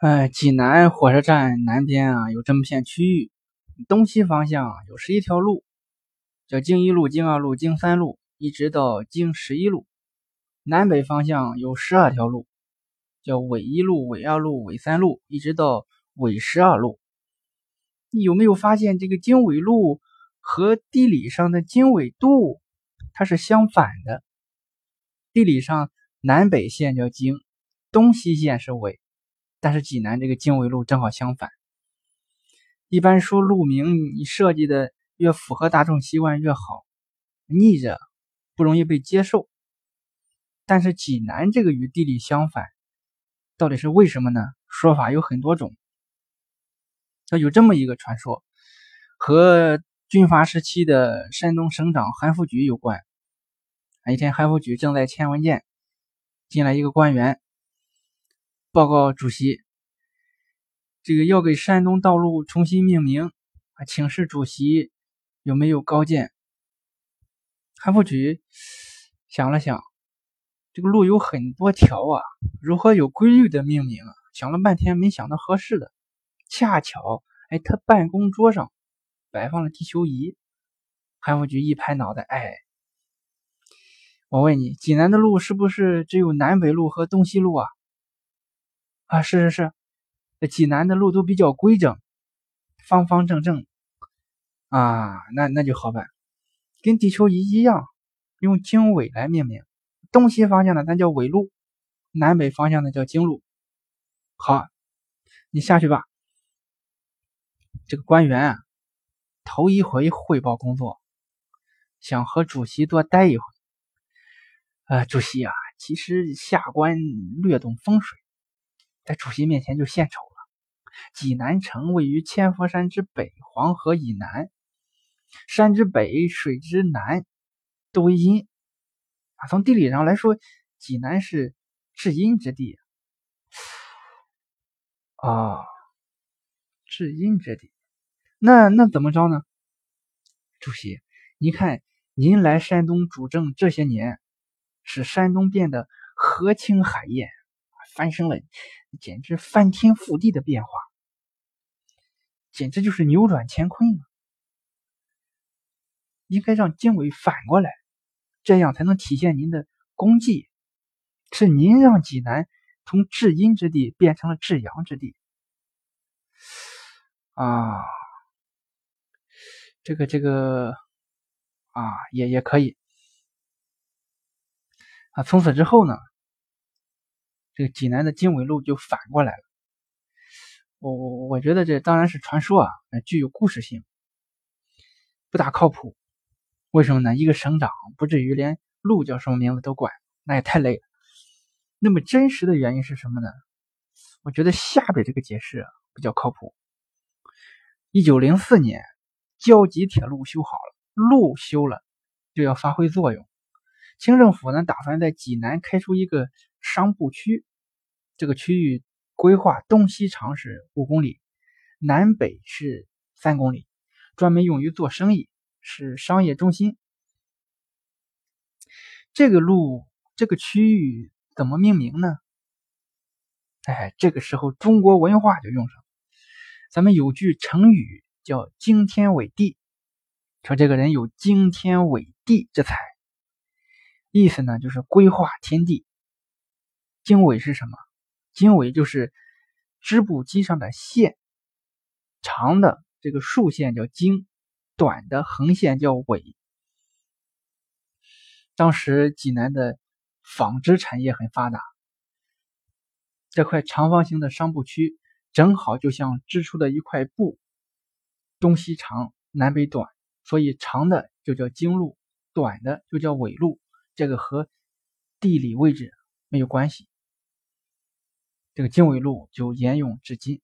哎，济南火车站南边啊有这么片区域，东西方向有十一条路，叫经一路、经二路、经三路，一直到经十一路。南北方向有十二条路，叫纬一路、纬二路、纬三路，一直到纬十二路。你有没有发现这个经纬路和地理上的经纬度它是相反的？地理上南北线叫经，东西线是纬。但是济南这个经纬路正好相反。一般说路名你设计的越符合大众习惯越好，逆着不容易被接受。但是济南这个与地理相反，到底是为什么呢？说法有很多种。有这么一个传说，和军阀时期的山东省长韩复榘有关。啊一天，韩复榘正在签文件，进来一个官员。报告主席，这个要给山东道路重新命名啊，请示主席有没有高见？韩复榘想了想，这个路有很多条啊，如何有规律的命名啊？想了半天没想到合适的，恰巧哎，他办公桌上摆放了地球仪。韩复榘一拍脑袋，哎，我问你，济南的路是不是只有南北路和东西路啊？啊，是是是，济南的路都比较规整，方方正正啊，那那就好办，跟地球仪一样，用经纬来命名，东西方向的咱叫纬路，南北方向的叫经路。好，你下去吧。这个官员啊，头一回汇报工作，想和主席多待一会。呃，主席啊，其实下官略懂风水。在主席面前就献丑了。济南城位于千佛山之北，黄河以南，山之北，水之南，都为阴啊。从地理上来说，济南是至阴之地啊，至阴之地。那那怎么着呢？主席，您看您来山东主政这些年，使山东变得河清海晏。翻身了，简直翻天覆地的变化，简直就是扭转乾坤啊！应该让经纬反过来，这样才能体现您的功绩。是您让济南从至阴之地变成了至阳之地啊！这个这个啊，也也可以啊。从此之后呢？这个济南的经纬路就反过来了，我我我觉得这当然是传说啊，具有故事性，不大靠谱。为什么呢？一个省长不至于连路叫什么名字都管，那也太累了。那么真实的原因是什么呢？我觉得下边这个解释比较靠谱。一九零四年，胶济铁路修好了，路修了就要发挥作用。清政府呢，打算在济南开出一个商埠区。这个区域规划东西长是五公里，南北是三公里，专门用于做生意，是商业中心。这个路这个区域怎么命名呢？哎，这个时候中国文化就用上。咱们有句成语叫“惊天伟地”，说这个人有惊天伟地之才，意思呢就是规划天地。经纬是什么？经纬就是织布机上的线，长的这个竖线叫经，短的横线叫纬。当时济南的纺织产业很发达，这块长方形的商埠区正好就像织出的一块布，东西长，南北短，所以长的就叫经路，短的就叫纬路。这个和地理位置没有关系。这个经纬路就沿用至今。